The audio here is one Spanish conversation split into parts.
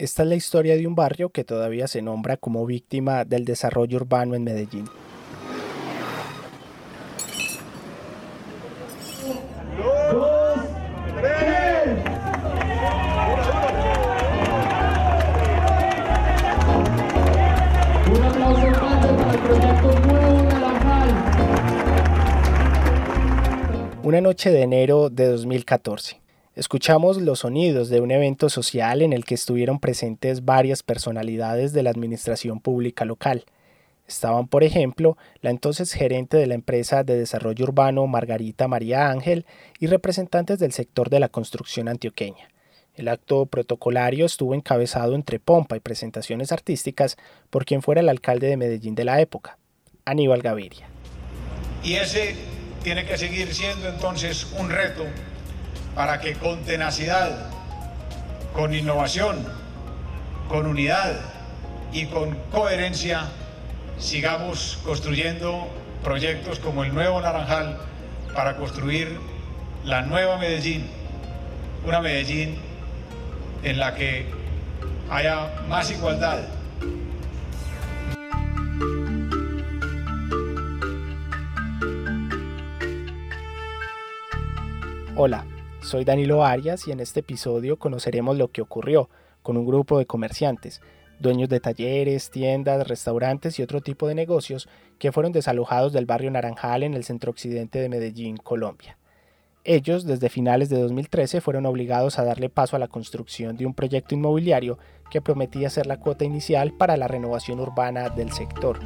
Esta es la historia de un barrio que todavía se nombra como víctima del desarrollo urbano en Medellín. Una noche de enero de 2014. Escuchamos los sonidos de un evento social en el que estuvieron presentes varias personalidades de la administración pública local. Estaban, por ejemplo, la entonces gerente de la empresa de desarrollo urbano Margarita María Ángel y representantes del sector de la construcción antioqueña. El acto protocolario estuvo encabezado entre pompa y presentaciones artísticas por quien fuera el alcalde de Medellín de la época, Aníbal Gaviria. Y ese tiene que seguir siendo entonces un reto para que con tenacidad, con innovación, con unidad y con coherencia sigamos construyendo proyectos como el nuevo Naranjal para construir la nueva Medellín, una Medellín en la que haya más igualdad. Hola, soy Danilo Arias y en este episodio conoceremos lo que ocurrió con un grupo de comerciantes, dueños de talleres, tiendas, restaurantes y otro tipo de negocios que fueron desalojados del barrio Naranjal en el centro occidente de Medellín, Colombia. Ellos, desde finales de 2013, fueron obligados a darle paso a la construcción de un proyecto inmobiliario que prometía ser la cuota inicial para la renovación urbana del sector.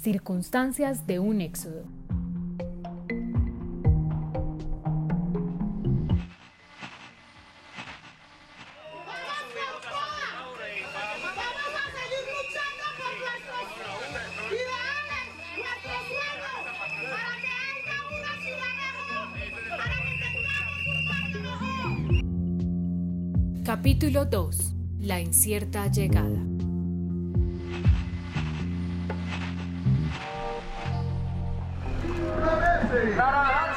Circunstancias de un éxodo. Capítulo 2. La incierta llegada. Naranjal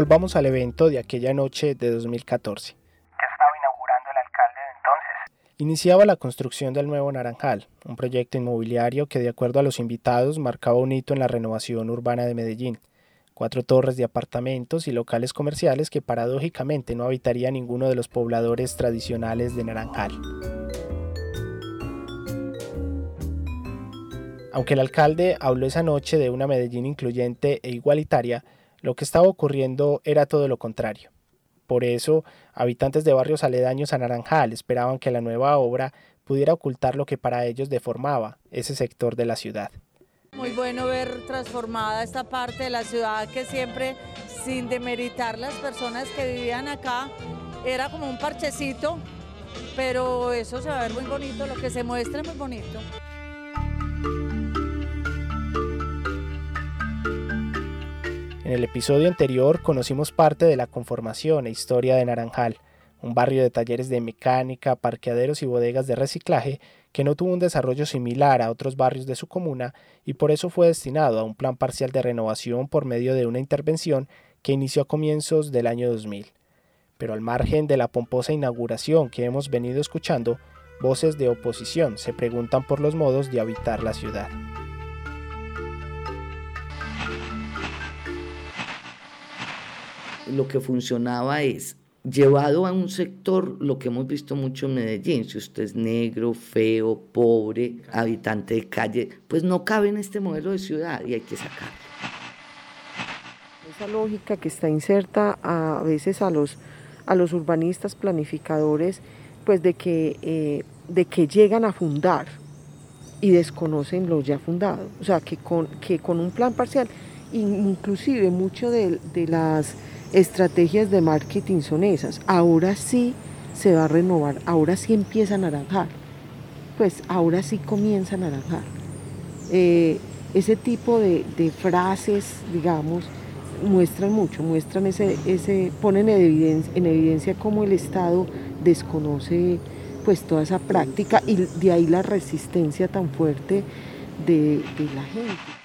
Volvamos al evento de aquella noche de 2014. ¿Qué estaba inaugurando el alcalde de entonces? Iniciaba la construcción del nuevo Naranjal, un proyecto inmobiliario que de acuerdo a los invitados marcaba un hito en la renovación urbana de Medellín. Cuatro torres de apartamentos y locales comerciales que paradójicamente no habitaría ninguno de los pobladores tradicionales de Naranjal. Aunque el alcalde habló esa noche de una Medellín incluyente e igualitaria, lo que estaba ocurriendo era todo lo contrario. Por eso, habitantes de barrios aledaños a Naranjal esperaban que la nueva obra pudiera ocultar lo que para ellos deformaba ese sector de la ciudad. Muy bueno ver transformada esta parte de la ciudad que siempre, sin demeritar las personas que vivían acá, era como un parchecito, pero eso se va a ver muy bonito, lo que se muestra es muy bonito. En el episodio anterior conocimos parte de la conformación e historia de Naranjal, un barrio de talleres de mecánica, parqueaderos y bodegas de reciclaje que no tuvo un desarrollo similar a otros barrios de su comuna y por eso fue destinado a un plan parcial de renovación por medio de una intervención que inició a comienzos del año 2000. Pero al margen de la pomposa inauguración que hemos venido escuchando, voces de oposición se preguntan por los modos de habitar la ciudad. Lo que funcionaba es llevado a un sector, lo que hemos visto mucho en Medellín, si usted es negro, feo, pobre, habitante de calle, pues no cabe en este modelo de ciudad y hay que sacarlo. Esa lógica que está inserta a veces a los, a los urbanistas, planificadores, pues de que, eh, de que llegan a fundar y desconocen lo ya fundado. O sea, que con, que con un plan parcial, inclusive mucho de, de las estrategias de marketing son esas. Ahora sí se va a renovar, ahora sí empieza a naranjar. Pues ahora sí comienza a naranjar. Eh, ese tipo de, frases, digamos, muestran mucho, muestran ese, ese ponen en evidencia, en evidencia cómo el Estado desconoce pues toda esa práctica y de ahí la resistencia tan fuerte de, de la gente.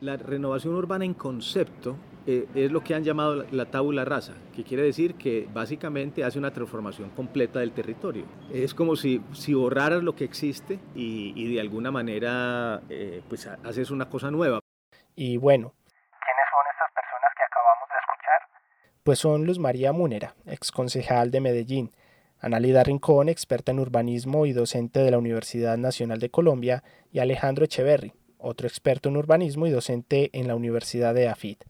La renovación urbana en concepto eh, es lo que han llamado la, tabula rasa, que quiere decir que básicamente hace una transformación completa del territorio. Es como si, si borraras lo que existe y, de alguna manera eh, pues haces una cosa nueva. Y bueno. ¿Quiénes son estas personas que acabamos de escuchar? Pues son Luz María Múnera, ex concejal de Medellín, Analida Rincón, experta en urbanismo y docente de la Universidad Nacional de Colombia, y Alejandro Echeverry, otro experto en urbanismo y docente en la Universidad de AFIT.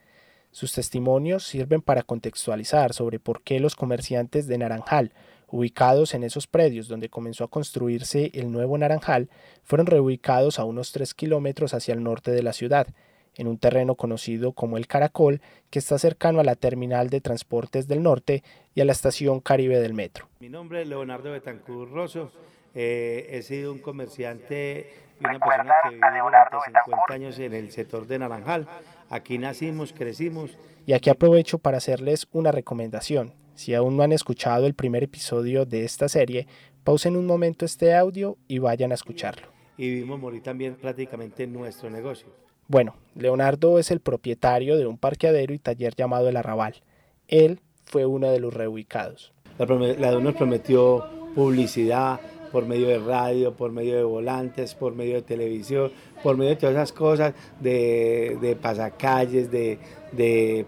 Sus testimonios sirven para contextualizar sobre por qué los comerciantes de Naranjal, ubicados en esos predios donde comenzó a construirse el nuevo Naranjal, fueron reubicados a unos 3 kilómetros hacia el norte de la ciudad, en un terreno conocido como el Caracol, que está cercano a la terminal de transportes del norte y a la estación Caribe del metro. Mi nombre es Leonardo Betancur Rosso, eh, he sido un comerciante y una persona que vivió durante 50 años en el sector de Naranjal. Aquí nacimos, crecimos. Y aquí aprovecho para hacerles una recomendación. Si aún no han escuchado el primer episodio de esta serie, pausen un momento este audio y vayan a escucharlo. Y vimos morir también prácticamente en nuestro negocio. Bueno, Leonardo es el propietario de un parqueadero y taller llamado El Arrabal. Él fue uno de los reubicados. La, la nos prometió publicidad, por medio de radio, por medio de volantes, por medio de televisión, por medio de todas esas cosas, de, de pasacalles, de, de,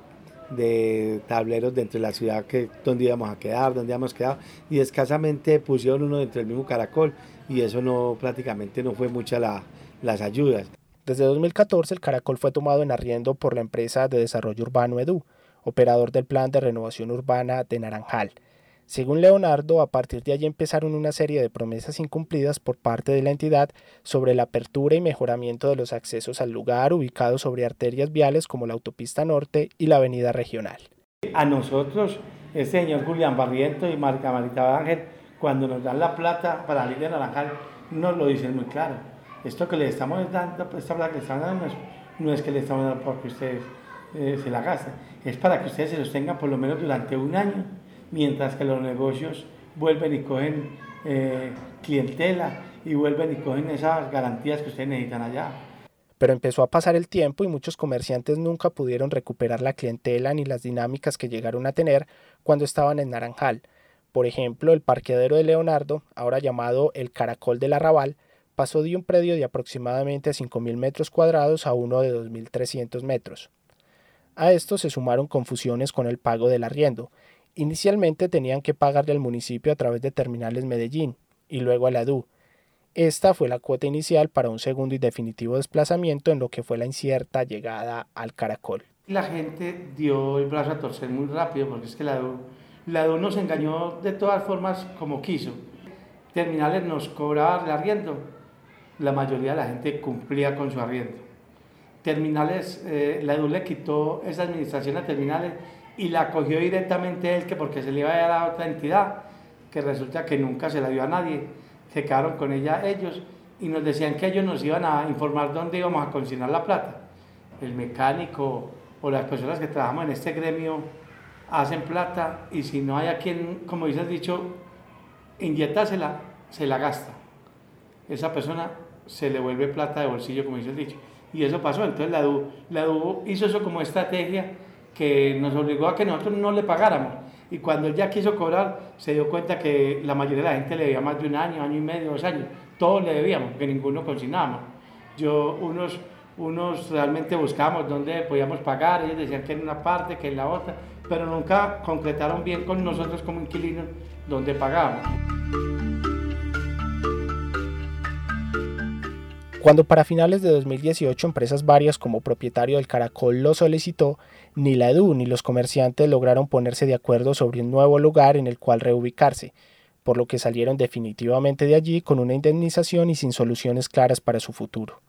de, tableros dentro de la ciudad que, donde íbamos a quedar, donde íbamos quedado, y escasamente pusieron uno dentro del mismo caracol, y eso no prácticamente no fue mucha la, las ayudas. Desde 2014 el caracol fue tomado en arriendo por la empresa de desarrollo urbano EDU, operador del plan de renovación urbana de Naranjal según Leonardo, a partir de allí empezaron una serie de promesas incumplidas por parte de la entidad sobre la apertura y mejoramiento de los accesos al lugar ubicado sobre arterias viales como la autopista norte y la avenida regional. A nosotros, el señor Julián Barriento y Marca Marita Ángel, cuando nos dan la plata para salir de Naranjal, nos lo dicen muy claro. Esto que le estamos dando, esta plata que estamos dando, no es, que le estamos dando porque ustedes eh, se la gasten, es para que ustedes se los tengan por lo menos durante un año mientras que los negocios vuelven y cogen eh, clientela y vuelven y cogen esas garantías que ustedes necesitan allá. Pero empezó a pasar el tiempo y muchos comerciantes nunca pudieron recuperar la clientela ni las dinámicas que llegaron a tener cuando estaban en Naranjal. Por ejemplo, el parqueadero de Leonardo, ahora llamado el Caracol del Arrabal, pasó de un predio de aproximadamente 5.000 metros cuadrados a uno de 2.300 metros. A esto se sumaron confusiones con el pago del arriendo, Inicialmente tenían que pagarle al municipio a través de Terminales Medellín y luego a la DU. Esta fue la cuota inicial para un segundo y definitivo desplazamiento en lo que fue la incierta llegada al Caracol. La gente dio el brazo a torcer muy rápido porque es que la DU, la nos engañó de todas formas como quiso. Terminales nos cobraba el arriendo, la mayoría de la gente cumplía con su arriendo. Terminales, eh, la DU le quitó esa administración a terminales y la cogió directamente él, que porque se le iba a dar a otra entidad, que resulta que nunca se la dio a nadie, se quedaron con ella ellos y nos decían que ellos nos iban a informar dónde íbamos a consignar la plata. El mecánico o las personas que trabajamos en este gremio hacen plata y si no hay a quien, como dices dicho, inyectársela, se la gasta. Esa persona se le vuelve plata de bolsillo, como dices dicho. Y eso pasó, entonces la DU, la DU hizo eso como estrategia que nos obligó a que nosotros no le pagáramos. Y cuando él ya quiso cobrar, se dio cuenta que la mayoría de la gente le debía más de un año, año y medio, dos años. Todos le debíamos, porque ninguno consignábamos. Yo, unos, unos realmente buscábamos dónde podíamos pagar, ellos decían que en una parte, que en la otra, pero nunca concretaron bien con nosotros como inquilinos donde pagábamos. Cuando para finales de 2018 empresas varias como propietario del Caracol lo solicitó, ni la EDU ni los comerciantes lograron ponerse de acuerdo sobre un nuevo lugar en el cual reubicarse, por lo que salieron definitivamente de allí con una indemnización y sin soluciones claras para su futuro.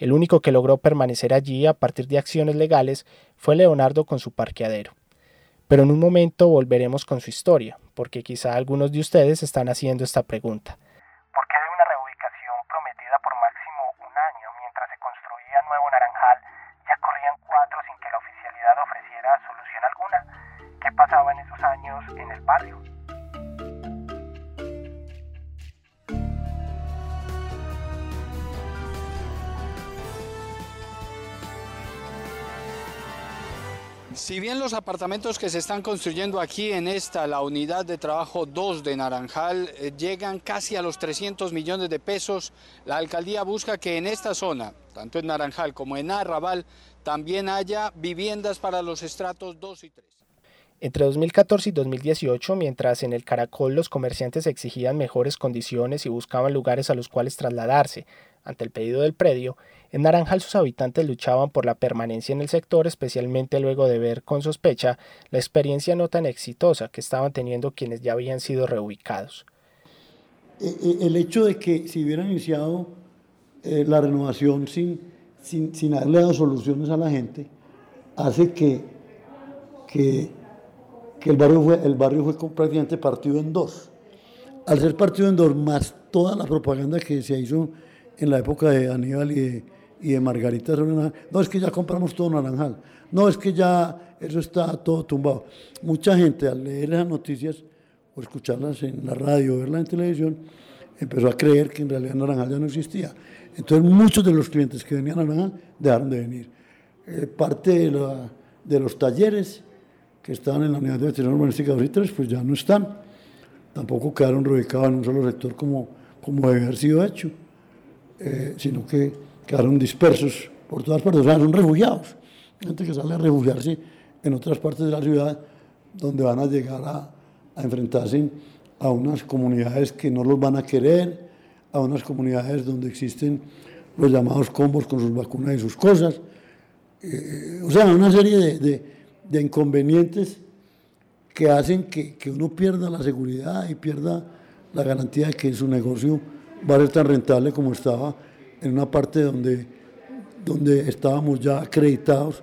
El único que logró permanecer allí a partir de acciones legales fue Leonardo con su parqueadero. Pero en un momento volveremos con su historia, porque quizá algunos de ustedes están haciendo esta pregunta. ¿Por qué de una reubicación prometida por máximo un año mientras se construía Nuevo Naranjal ya corrían cuatro sin que la oficialidad ofreciera solución alguna? ¿Qué pasaba en esos años en el barrio? Si bien los apartamentos que se están construyendo aquí en esta, la unidad de trabajo 2 de Naranjal, eh, llegan casi a los 300 millones de pesos, la alcaldía busca que en esta zona, tanto en Naranjal como en Arrabal, también haya viviendas para los estratos 2 y 3. Entre 2014 y 2018, mientras en el Caracol los comerciantes exigían mejores condiciones y buscaban lugares a los cuales trasladarse ante el pedido del predio, en Naranjal sus habitantes luchaban por la permanencia en el sector, especialmente luego de ver con sospecha la experiencia no tan exitosa que estaban teniendo quienes ya habían sido reubicados. E, e, el hecho de que se hubiera iniciado eh, la renovación sin, sin, sin, haberle dado soluciones a la gente hace que, que, que el, barrio fue, el barrio fue prácticamente partido en dos. Al ser partido en dos, más toda la propaganda que se hizo en la época de Aníbal y de, Margarita No, es que ya compramos todo naranjal. No, es que ya eso está todo tumbado. Mucha gente al leer esas noticias o escucharlas en la radio verlas en televisión, empezó a creer que en realidad naranjal ya no existía. Entonces muchos de los clientes que venían a naranjal dejaron de venir. Eh, parte de, los talleres que estaban en la unidad de veterinaria urbanística 2 y 3, pues ya no están. Tampoco quedaron reubicados en un solo sector como, como debe haber sido hecho, eh, sino que quedaron dispersos por todas partes, o sea, son refugiados, gente que sale a refugiarse en otras partes de la ciudad donde van a llegar a, a enfrentarse a unas comunidades que no los van a querer, a unas comunidades donde existen los llamados combos con sus vacunas y sus cosas, eh, o sea, una serie de, de, de, inconvenientes que hacen que, que uno pierda la seguridad y pierda la garantía de que su negocio ser tan rentable como estaba en una parte donde, donde estábamos ya acreditados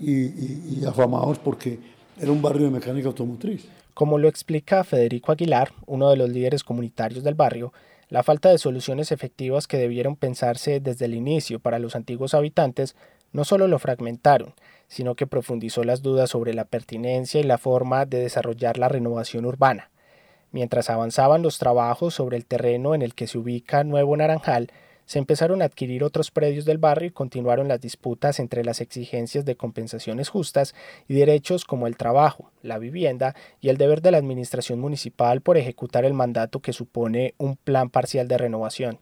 y, y, afamados porque era un barrio de mecánica automotriz. Como lo explica Federico Aguilar, uno de los líderes comunitarios del barrio, la falta de soluciones efectivas que debieron pensarse desde el inicio para los antiguos habitantes no solo lo fragmentaron, sino que profundizó las dudas sobre la pertinencia y la forma de desarrollar la renovación urbana. Mientras avanzaban los trabajos sobre el terreno en el que se ubica Nuevo Naranjal, se empezaron a adquirir otros predios del barrio y continuaron las disputas entre las exigencias de compensaciones justas y derechos como el trabajo, la vivienda y el deber de la administración municipal por ejecutar el mandato que supone un plan parcial de renovación.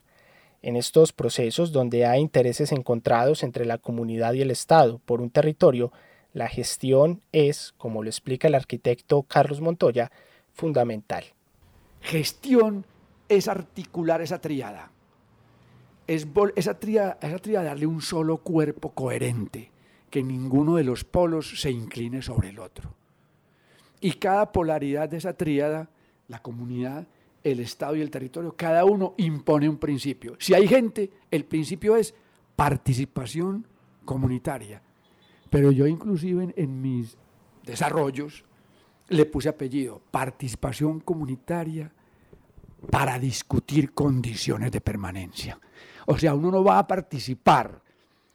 En estos procesos donde hay intereses encontrados entre la comunidad y el Estado por un territorio, la gestión es, como lo explica el arquitecto Carlos Montoya, fundamental. Gestión es articular esa triada es esa tríada, esa darle un solo cuerpo coherente, que ninguno de los polos se incline sobre el otro. Y cada polaridad de esa tríada, la comunidad, el Estado y el territorio, cada uno impone un principio. Si hay gente, el principio es participación comunitaria. Pero yo inclusive en mis desarrollos le puse apellido, participación comunitaria para discutir condiciones de permanencia. O sea, uno no va a participar,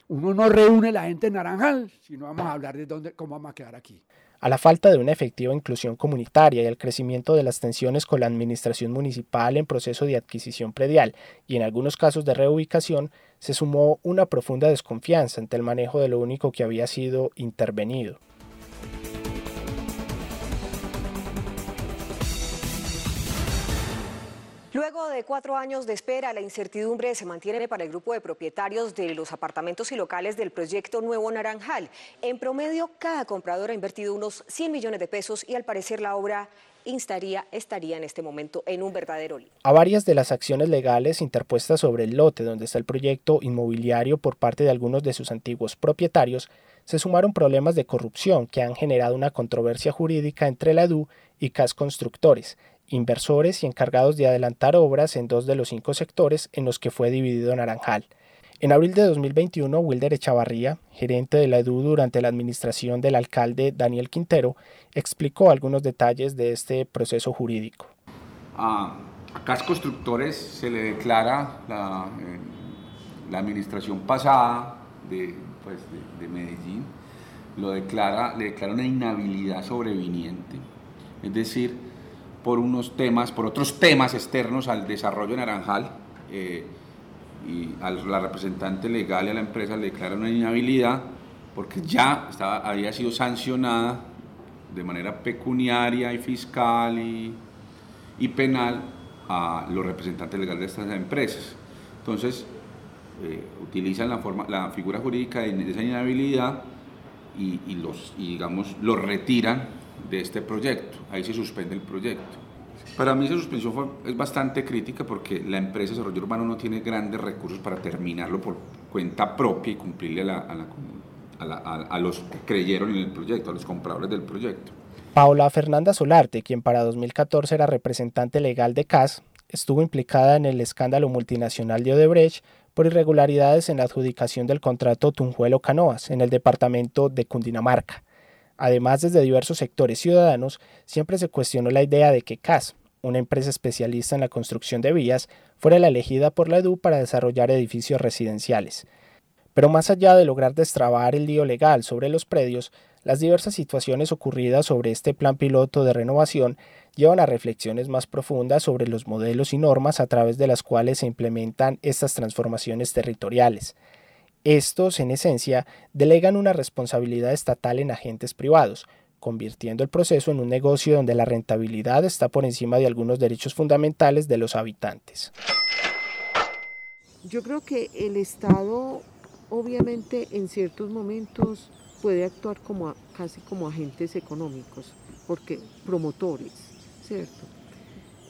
uno no reúne la gente en Naranjal, sino vamos a hablar de dónde, cómo vamos a quedar aquí. A la falta de una efectiva inclusión comunitaria y al crecimiento de las tensiones con la administración municipal en proceso de adquisición predial y en algunos casos de reubicación, se sumó una profunda desconfianza ante el manejo de lo único que había sido intervenido. Luego de cuatro años de espera, la incertidumbre se mantiene para el grupo de propietarios de los apartamentos y locales del proyecto Nuevo Naranjal. En promedio, cada comprador ha invertido unos 100 millones de pesos y al parecer la obra instaría, estaría en este momento en un verdadero lío. A varias de las acciones legales interpuestas sobre el lote donde está el proyecto inmobiliario por parte de algunos de sus antiguos propietarios, se sumaron problemas de corrupción que han generado una controversia jurídica entre la EDU y CAS Constructores, inversores y encargados de adelantar obras en dos de los cinco sectores en los que fue dividido Naranjal. En abril de 2021, Wilder Echavarría, gerente de la EDU durante la administración del alcalde Daniel Quintero, explicó algunos detalles de este proceso jurídico. A, CAS Constructores se le declara la, eh, administración pasada de, pues, de, Medellín, lo declara, le declara una inhabilidad sobreviniente, es decir, por unos temas, por otros temas externos al desarrollo de Naranjal. Eh, y a la representante legal y a la empresa le declaran una inhabilidad porque ya había sido sancionada de manera pecuniaria y fiscal y, penal a los representantes legales de estas empresas. Entonces, eh, utilizan la, figura jurídica de esa inhabilidad y, los, digamos, los retiran de este proyecto. Ahí se suspende el proyecto. Para mí esa suspensión es bastante crítica porque la empresa de desarrollo urbano no tiene grandes recursos para terminarlo por cuenta propia y cumplirle a, la, a, la, a, a los que creyeron en el proyecto, a los compradores del proyecto. Paola Fernanda Solarte, quien para 2014 era representante legal de CAS, estuvo implicada en el escándalo multinacional de Odebrecht por irregularidades en la adjudicación del contrato Tunjuelo Canoas en el departamento de Cundinamarca. Además, desde diversos sectores ciudadanos, siempre se cuestionó la idea de que CAS, una empresa especialista en la construcción de vías, fuera la elegida por la EDU para desarrollar edificios residenciales. Pero más allá de lograr destrabar el lío legal sobre los predios, las diversas situaciones ocurridas sobre este plan piloto de renovación llevan a reflexiones más profundas sobre los modelos y normas a través de las cuales se implementan estas transformaciones territoriales. Estos, en esencia, delegan una responsabilidad estatal en agentes privados, convirtiendo el proceso en un negocio donde la rentabilidad está por encima de algunos derechos fundamentales de los habitantes. Yo creo que el Estado, obviamente, en ciertos momentos puede actuar como casi como agentes económicos, porque promotores, ¿cierto?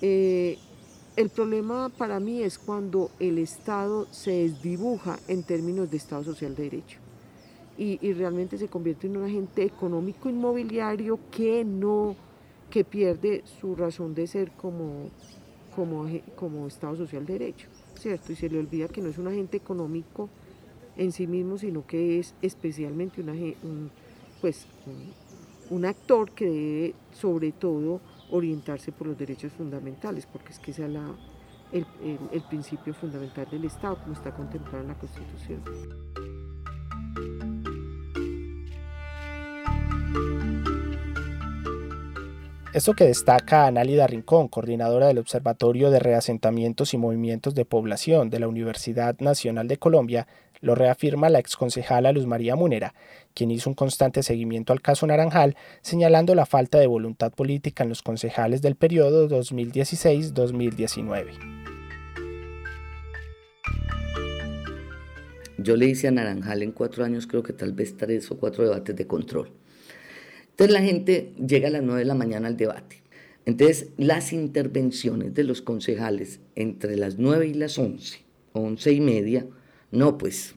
Eh, el problema para mí es cuando el Estado se desdibuja en términos de Estado social de derecho y, realmente se convierte en un agente económico inmobiliario que no, que pierde su razón de ser como, como, como Estado social de derecho, ¿cierto? Y se le olvida que no es un agente económico en sí mismo, sino que es especialmente una, un, pues, un actor que debe sobre todo orientarse por los derechos fundamentales, porque es que ese es la, el, principio fundamental del Estado, como está contemplado en la Constitución. Esto que destaca Análida Rincón, coordinadora del Observatorio de Reasentamientos y Movimientos de Población de la Universidad Nacional de Colombia, lo reafirma la exconcejala Luz María Munera, quien hizo un constante seguimiento al caso Naranjal, señalando la falta de voluntad política en los concejales del periodo 2016-2019. Yo le hice a Naranjal en cuatro años, creo que tal vez tres o cuatro debates de control. Entonces la gente llega a las nueve de la mañana al debate. Entonces las intervenciones de los concejales entre las nueve y las once, once y media, no, pues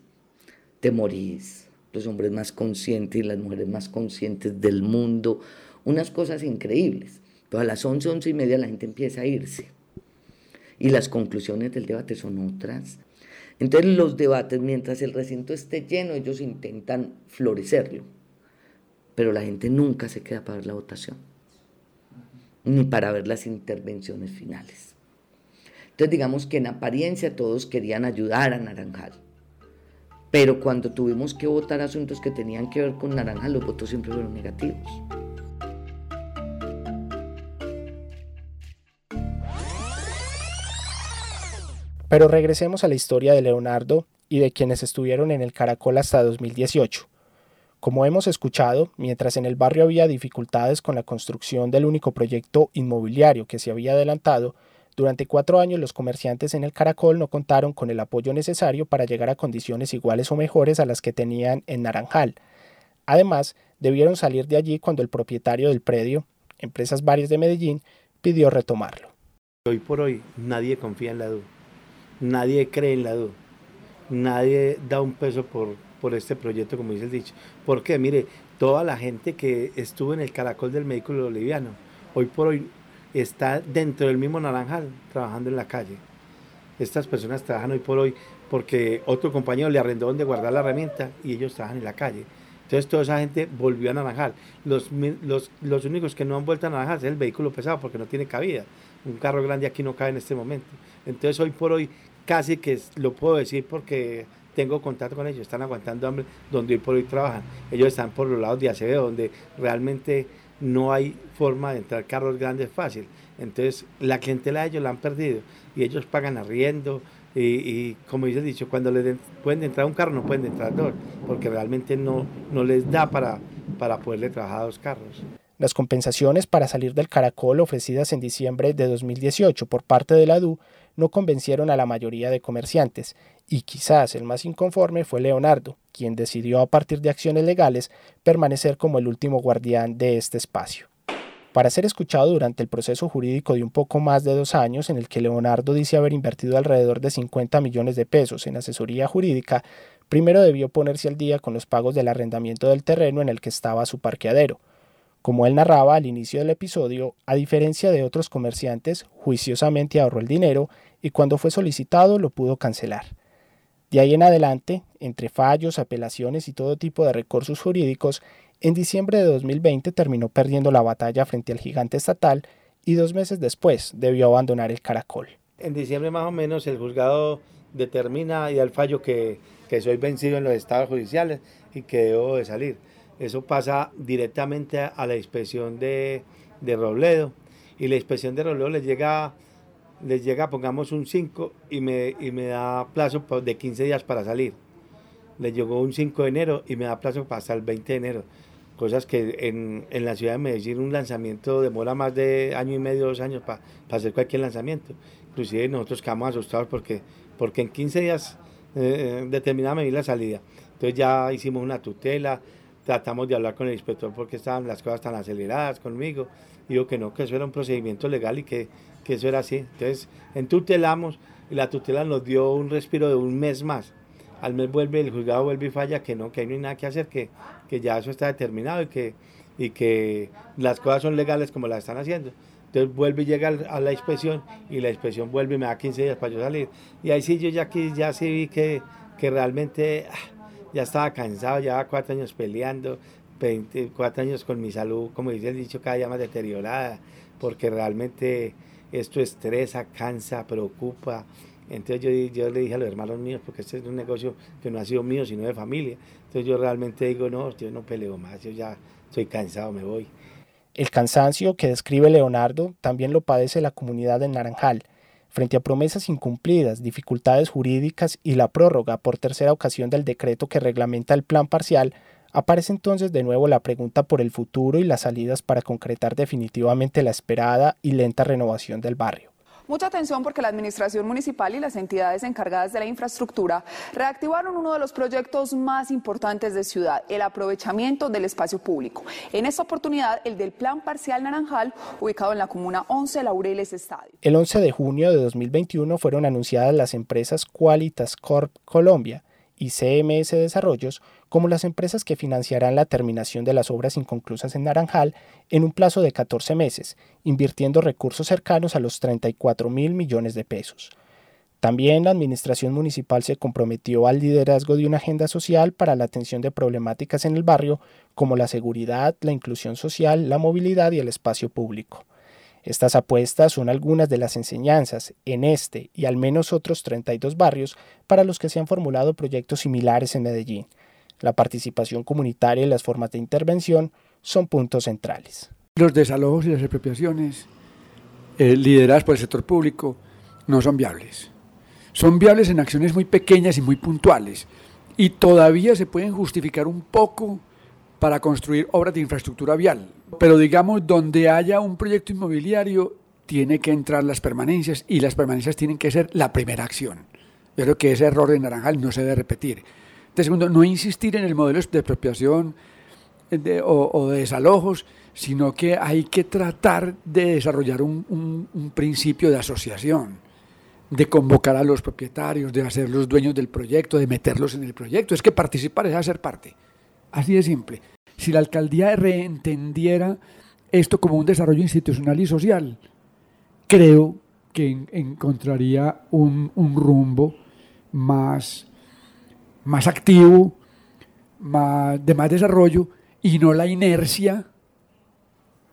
te morís, los hombres más conscientes y las mujeres más conscientes del mundo, unas cosas increíbles. Pero a las once, once y media la gente empieza a irse. Y las conclusiones del debate son otras. Entonces los debates, mientras el recinto esté lleno, ellos intentan florecerlo. Pero la gente nunca se queda para ver la votación, ni para ver las intervenciones finales. Entonces digamos que en apariencia todos querían ayudar a Naranjal. Pero cuando tuvimos que votar asuntos que tenían que ver con Naranjal, los votos siempre fueron negativos. Pero regresemos a la historia de Leonardo y de quienes estuvieron en el Caracol hasta 2018. Como hemos escuchado, mientras en el barrio había dificultades con la construcción del único proyecto inmobiliario que se había adelantado, Durante cuatro años los comerciantes en el Caracol no contaron con el apoyo necesario para llegar a condiciones iguales o mejores a las que tenían en Naranjal. Además, debieron salir de allí cuando el propietario del predio, Empresas Varias de Medellín, pidió retomarlo. Hoy por hoy nadie confía en la DU, nadie cree en la DU, nadie da un peso por, por este proyecto, como dice el dicho. Porque, mire, toda la gente que estuvo en el caracol del médico boliviano, hoy por hoy está dentro del mismo Naranjal, trabajando en la calle. Estas personas trabajan hoy por hoy porque otro compañero le arrendó donde guardar la herramienta y ellos trabajan en la calle. Entonces toda esa gente volvió a Naranjal. Los, los, los únicos que no han vuelto a Naranjal es el vehículo pesado porque no tiene cabida. Un carro grande aquí no cabe en este momento. Entonces hoy por hoy casi que lo puedo decir porque tengo contacto con ellos, están aguantando hambre donde hoy por hoy trabajan. Ellos están por los lados de Acevedo, donde realmente no hay forma de entrar carros grandes fácil. Entonces la clientela de ellos la han perdido y ellos pagan arriendo, y, como dice dicho, cuando les pueden entrar un carro, no pueden entrar dos, porque realmente no, no les da para, para poderle trabajar a dos carros. Las compensaciones para salir del caracol ofrecidas en diciembre de 2018 por parte de la DU no convencieron a la mayoría de comerciantes, y quizás el más inconforme fue Leonardo, quien decidió a partir de acciones legales permanecer como el último guardián de este espacio para ser escuchado durante el proceso jurídico de un poco más de dos años en el que Leonardo dice haber invertido alrededor de 50 millones de pesos en asesoría jurídica, primero debió ponerse al día con los pagos del arrendamiento del terreno en el que estaba su parqueadero. Como él narraba al inicio del episodio, a diferencia de otros comerciantes, juiciosamente ahorró el dinero y cuando fue solicitado lo pudo cancelar. De ahí en adelante, entre fallos, apelaciones y todo tipo de recursos jurídicos, en diciembre de 2020 terminó perdiendo la batalla frente al gigante estatal y dos meses después debió abandonar el Caracol. En diciembre más o menos el juzgado determina y al fallo que, que soy vencido en los estados judiciales y que debo de salir. Eso pasa directamente a la inspección de, de Robledo y la inspección de Robledo les llega, les llega pongamos un 5 y me, y me da plazo de 15 días para salir. Le llegó un 5 de enero y me da plazo hasta el 20 de enero cosas que en, en, la ciudad de Medellín un lanzamiento demora más de año y medio, dos años para hacer cualquier lanzamiento. Inclusive nosotros quedamos asustados porque, porque en 15 días eh, determinaba medir la salida. Entonces ya hicimos una tutela, tratamos de hablar con el inspector porque estaban las cosas tan aceleradas conmigo. Digo que no, que eso era un procedimiento legal y que, que eso era así. Entonces en tutelamos y la tutela nos dio un respiro de un mes más al mes vuelve, el juzgado vuelve y falla que no, que ahí no hay nada que hacer, que, que ya eso está determinado y que, y que las cosas son legales como las están haciendo. Entonces vuelve y llega a la inspección y la inspección vuelve y me da 15 días para yo salir. Y ahí sí yo ya, ya sí vi que, que realmente ah, ya estaba cansado, llevaba cuatro años peleando, 24 años con mi salud, como dice el dicho, cada día más deteriorada, porque realmente esto estresa, cansa, preocupa. Entonces yo, yo, le dije a los hermanos míos, porque este es un negocio que no ha sido mío, sino de familia. Entonces yo realmente digo, no, yo no peleo más, yo ya estoy cansado, me voy. El cansancio que describe Leonardo también lo padece la comunidad de Naranjal. Frente a promesas incumplidas, dificultades jurídicas y la prórroga por tercera ocasión del decreto que reglamenta el plan parcial, aparece entonces de nuevo la pregunta por el futuro y las salidas para concretar definitivamente la esperada y lenta renovación del barrio. Mucha atención porque la Administración Municipal y las entidades encargadas de la infraestructura reactivaron uno de los proyectos más importantes de ciudad, el aprovechamiento del espacio público. En esta oportunidad, el del Plan Parcial Naranjal, ubicado en la Comuna 11 Laureles Estadio. El 11 de junio de 2021 fueron anunciadas las empresas Qualitas Corp Colombia y CMS Desarrollos como las empresas que financiarán la terminación de las obras inconclusas en Naranjal en un plazo de 14 meses, invirtiendo recursos cercanos a los 34 mil millones de pesos. También la Administración Municipal se comprometió al liderazgo de una agenda social para la atención de problemáticas en el barrio como la seguridad, la inclusión social, la movilidad y el espacio público. Estas apuestas son algunas de las enseñanzas en este y al menos otros 32 barrios para los que se han formulado proyectos similares en Medellín. La participación comunitaria y las formas de intervención son puntos centrales. Los desalojos y las expropiaciones eh, lideradas por el sector público no son viables. Son viables en acciones muy pequeñas y muy puntuales y todavía se pueden justificar un poco para construir obras de infraestructura vial. Pero digamos, donde haya un proyecto inmobiliario, tiene que entrar las permanencias y las permanencias tienen que ser la primera acción. Yo creo que ese error de Naranjal no se debe repetir. De segundo, no insistir en el modelo de expropiación o, de desalojos, sino que hay que tratar de desarrollar un, principio de asociación, de convocar a los propietarios, de hacer los dueños del proyecto, de meterlos en el proyecto. Es que participar es hacer parte. Así de simple. Si la alcaldía reentendiera esto como un desarrollo institucional y social, creo que encontraría un, rumbo más, más activo, de más desarrollo y no la inercia,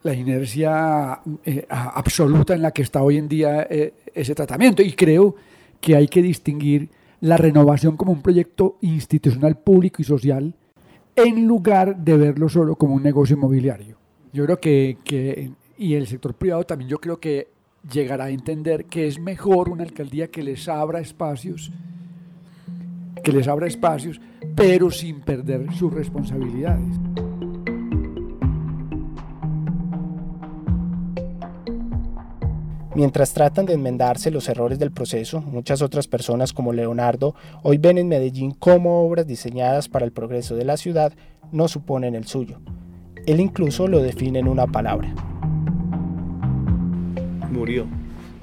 la inercia eh, absoluta en la que está hoy en día eh, ese tratamiento. Y creo que hay que distinguir la renovación como un proyecto institucional público y social en lugar de verlo solo como un negocio inmobiliario. Yo creo que, que y el sector privado también yo creo que llegará a entender que es mejor una alcaldía que les abra espacios, que les abra espacios, pero sin perder sus responsabilidades. Mientras tratan de enmendarse los errores del proceso, muchas otras personas como Leonardo hoy ven en Medellín cómo obras diseñadas para el progreso de la ciudad no suponen el suyo. Él incluso lo define en una palabra. Murió.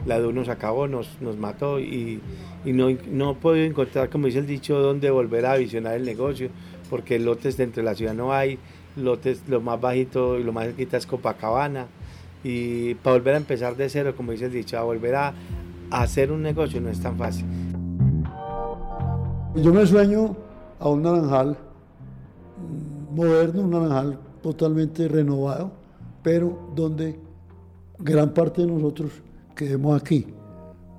La DU nos acabó, nos, nos mató y, no, no he podido encontrar, como dice el dicho, dónde volver a visionar el negocio, porque lotes dentro de la ciudad no hay, lotes lo más bajito y lo más cerquita es Copacabana y para volver a empezar de cero, como dice el dicho, a volver a, hacer un negocio no es tan fácil. Yo me sueño a un naranjal mm, moderno, un naranjal totalmente renovado, pero donde gran parte de nosotros quedemos aquí,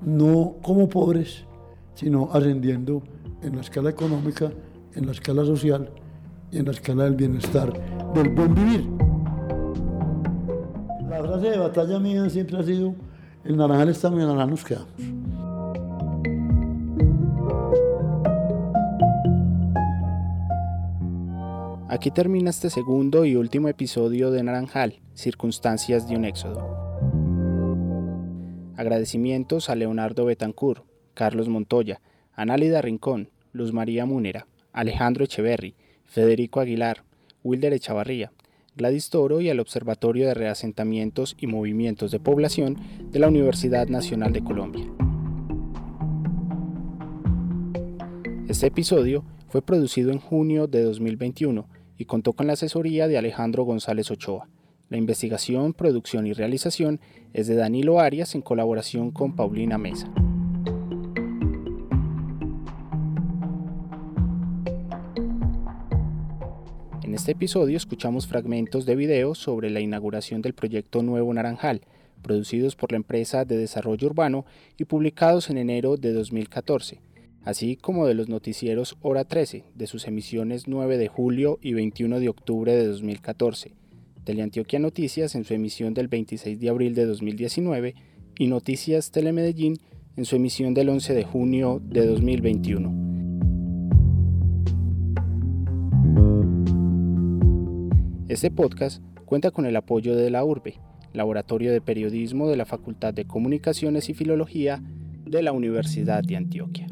no como pobres, sino ascendiendo en la escala económica, en la escala social y en la escala del bienestar, del buen vivir. La frase de batalla mía siempre ha sido, el naranjal está muy naranja nos quedamos. Aquí termina este segundo y último episodio de Naranjal, Circunstancias de un Éxodo. Agradecimientos a Leonardo Betancourt, Carlos Montoya, Análida Rincón, Luz María Múnera, Alejandro Echeverri, Federico Aguilar, Wilder Echavarría, Gladys Toro y al Observatorio de Reasentamientos y Movimientos de Población de la Universidad Nacional de Colombia. Este episodio fue producido en junio de 2021 y contó con la asesoría de Alejandro González Ochoa. La investigación, producción y realización es de Danilo Arias en colaboración con Paulina Mesa. En este episodio escuchamos fragmentos de video sobre la inauguración del proyecto Nuevo Naranjal, producidos por la empresa de desarrollo urbano y publicados en enero de 2014, así como de los noticieros Hora 13, de sus emisiones 9 de julio y 21 de octubre de 2014, Teleantioquia Noticias en su emisión del 26 de abril de 2019 y Noticias Telemedellín en su emisión del 11 de junio de 2021. Este podcast cuenta con el apoyo de la URBE, Laboratorio de Periodismo de la Facultad de Comunicaciones y Filología de la Universidad de Antioquia.